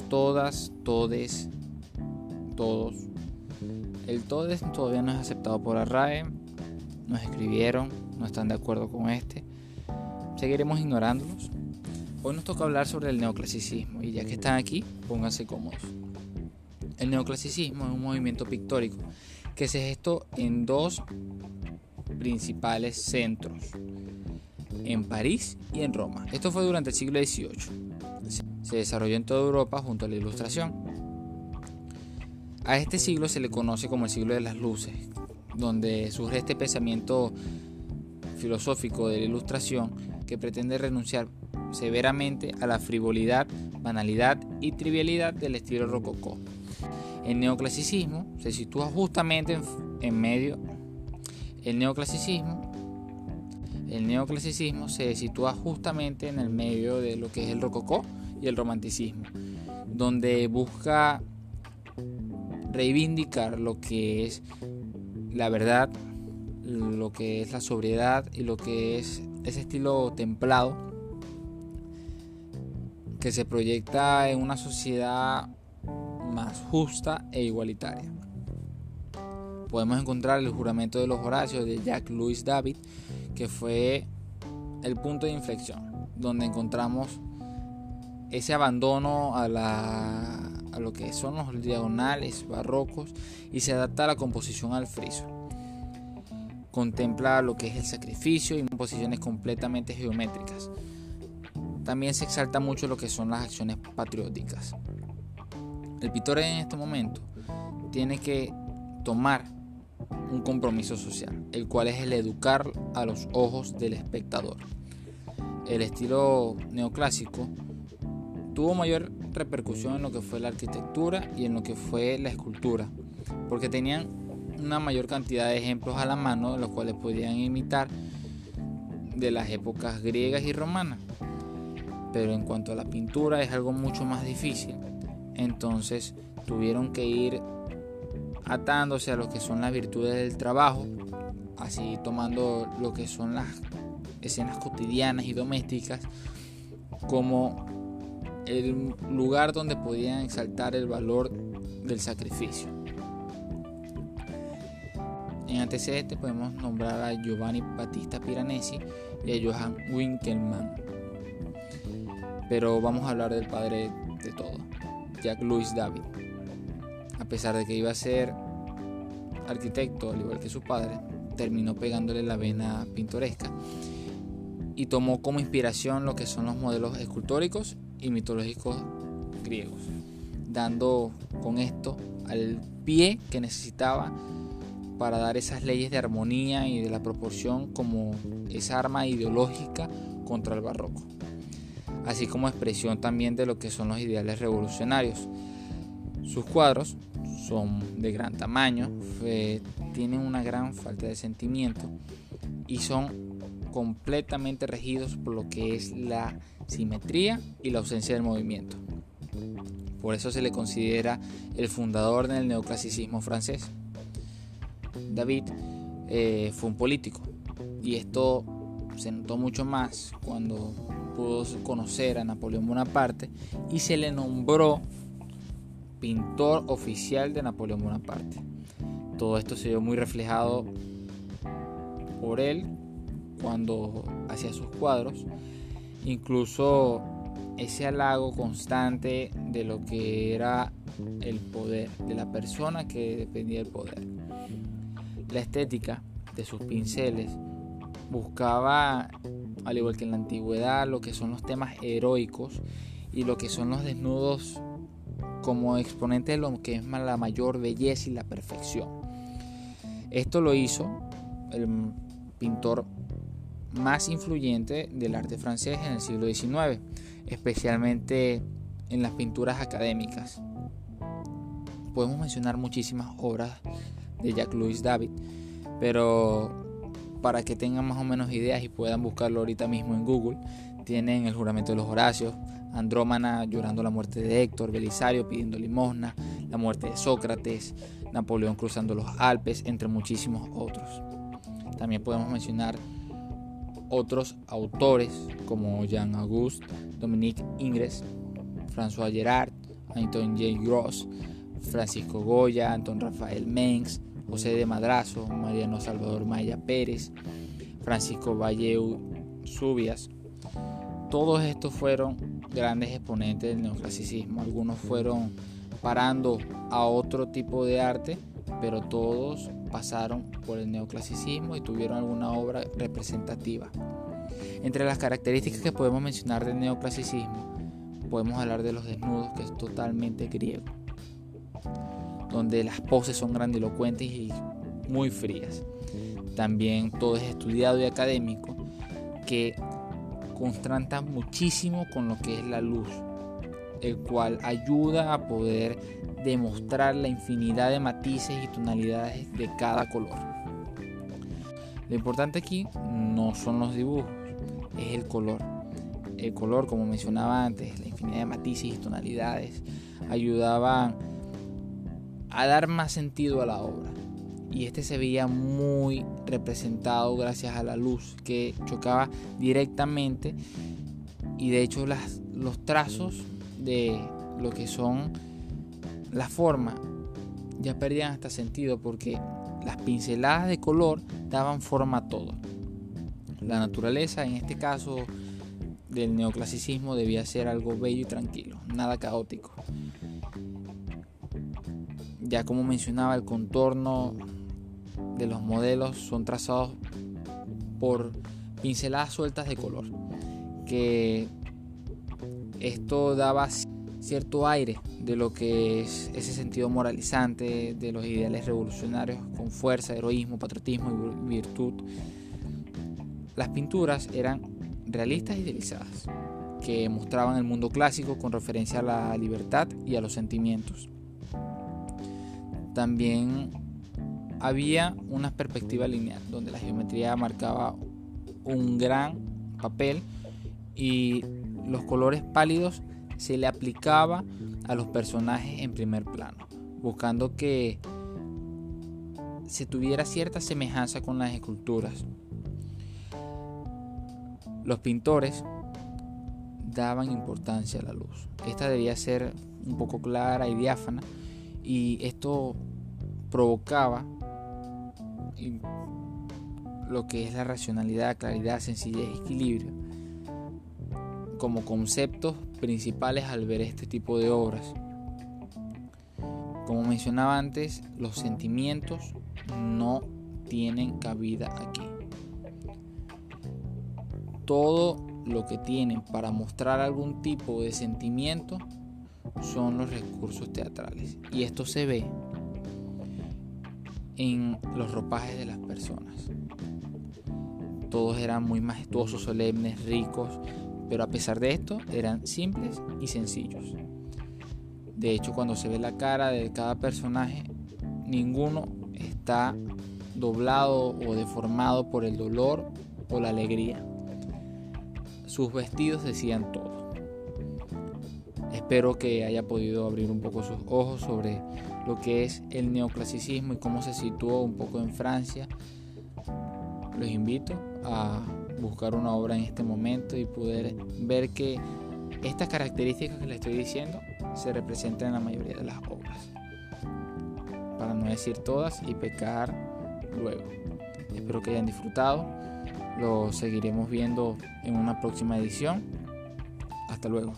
Todas, todes, todos. El todes todavía no es aceptado por la RAE. Nos escribieron, no están de acuerdo con este. Seguiremos ignorándolos. Hoy nos toca hablar sobre el neoclasicismo y ya que están aquí, pónganse cómodos. El neoclasicismo es un movimiento pictórico que se gestó en dos principales centros, en París y en Roma. Esto fue durante el siglo XVIII. Se desarrolló en toda Europa junto a la Ilustración. A este siglo se le conoce como el siglo de las luces, donde surge este pensamiento filosófico de la Ilustración que pretende renunciar severamente a la frivolidad, banalidad y trivialidad del estilo rococó. El neoclasicismo se sitúa justamente en, medio. El neoclasicismo el neoclasicismo se sitúa justamente en el medio de lo que es el rococó y el romanticismo, donde busca reivindicar lo que es la verdad, lo que es la sobriedad y lo que es ese estilo templado que se proyecta en una sociedad más justa e igualitaria. Podemos encontrar el juramento de los Horacios de Jacques Louis David, que fue el punto de inflexión, donde encontramos ese abandono a, la, a lo que son los diagonales barrocos y se adapta a la composición al friso. Contempla lo que es el sacrificio y posiciones completamente geométricas. También se exalta mucho lo que son las acciones patrióticas. El pintor en este momento tiene que tomar un compromiso social, el cual es el educar a los ojos del espectador. El estilo neoclásico tuvo mayor repercusión en lo que fue la arquitectura y en lo que fue la escultura, porque tenían una mayor cantidad de ejemplos a la mano, los cuales podían imitar de las épocas griegas y romanas. Pero en cuanto a la pintura es algo mucho más difícil. Entonces tuvieron que ir atándose a lo que son las virtudes del trabajo, así tomando lo que son las escenas cotidianas y domésticas como el lugar donde podían exaltar el valor del sacrificio. En antecedentes podemos nombrar a Giovanni Battista Piranesi y a Johann Winkelmann. Pero vamos a hablar del padre de todo, Jacques Louis David. A pesar de que iba a ser arquitecto, al igual que su padre, terminó pegándole la vena pintoresca y tomó como inspiración lo que son los modelos escultóricos y mitológicos griegos, dando con esto al pie que necesitaba para dar esas leyes de armonía y de la proporción como esa arma ideológica contra el barroco, así como expresión también de lo que son los ideales revolucionarios. Sus cuadros son de gran tamaño, tienen una gran falta de sentimiento y son completamente regidos por lo que es la simetría y la ausencia del movimiento. Por eso se le considera el fundador del neoclasicismo francés. David eh, fue un político y esto se notó mucho más cuando pudo conocer a Napoleón Bonaparte y se le nombró pintor oficial de Napoleón Bonaparte. Todo esto se vio muy reflejado por él cuando hacía sus cuadros, incluso ese halago constante de lo que era el poder, de la persona que dependía del poder. La estética de sus pinceles buscaba, al igual que en la antigüedad, lo que son los temas heroicos y lo que son los desnudos como exponente de lo que es la mayor belleza y la perfección. Esto lo hizo el pintor más influyente del arte francés en el siglo XIX, especialmente en las pinturas académicas. Podemos mencionar muchísimas obras de Jacques-Louis David, pero para que tengan más o menos ideas y puedan buscarlo ahorita mismo en Google, tienen El juramento de los Horacios, Andrómana llorando la muerte de Héctor, Belisario pidiendo limosna, la muerte de Sócrates, Napoleón cruzando los Alpes, entre muchísimos otros. También podemos mencionar otros autores como Jean-Auguste, Dominique Ingres, François Gerard, Anton J. Gross, Francisco Goya, Anton Rafael Mengs, José de Madrazo, Mariano Salvador Maya Pérez, Francisco Valleu Subias. Todos estos fueron grandes exponentes del neoclasicismo. Algunos fueron parando a otro tipo de arte, pero todos pasaron por el neoclasicismo y tuvieron alguna obra representativa. Entre las características que podemos mencionar del neoclasicismo, podemos hablar de los desnudos, que es totalmente griego, donde las poses son grandilocuentes y muy frías. También todo es estudiado y académico, que contrasta muchísimo con lo que es la luz, el cual ayuda a poder demostrar la infinidad de matices y tonalidades de cada color. Lo importante aquí no son los dibujos, es el color. El color, como mencionaba antes, la infinidad de matices y tonalidades ayudaban a dar más sentido a la obra. Y este se veía muy representado gracias a la luz que chocaba directamente y de hecho los trazos de lo que son la forma ya perdían hasta sentido porque las pinceladas de color daban forma a todo. La naturaleza, en este caso del neoclasicismo, debía ser algo bello y tranquilo, nada caótico. Ya como mencionaba, el contorno de los modelos son trazados por pinceladas sueltas de color, que esto daba cierto aire de lo que es ese sentido moralizante de los ideales revolucionarios con fuerza, heroísmo, patriotismo y virtud. Las pinturas eran realistas y idealizadas, que mostraban el mundo clásico con referencia a la libertad y a los sentimientos. También había una perspectiva lineal, donde la geometría marcaba un gran papel y los colores pálidos se le aplicaba a los personajes en primer plano, buscando que se tuviera cierta semejanza con las esculturas. Los pintores daban importancia a la luz. Esta debía ser un poco clara y diáfana y esto provocaba lo que es la racionalidad, claridad, sencillez equilibrio como conceptos principales al ver este tipo de obras. Como mencionaba antes, los sentimientos no tienen cabida aquí. Todo lo que tienen para mostrar algún tipo de sentimiento son los recursos teatrales. Y esto se ve en los ropajes de las personas. Todos eran muy majestuosos, solemnes, ricos, pero a pesar de esto eran simples y sencillos. De hecho, cuando se ve la cara de cada personaje, ninguno está doblado o deformado por el dolor o la alegría. Sus vestidos decían todo. Espero que haya podido abrir un poco sus ojos sobre lo que es el neoclasicismo y cómo se situó un poco en Francia. Los invito a buscar una obra en este momento y poder ver que estas características que le estoy diciendo se representan en la mayoría de las obras. Para no decir todas y pecar luego. Espero que hayan disfrutado. Lo seguiremos viendo en una próxima edición. Hasta luego.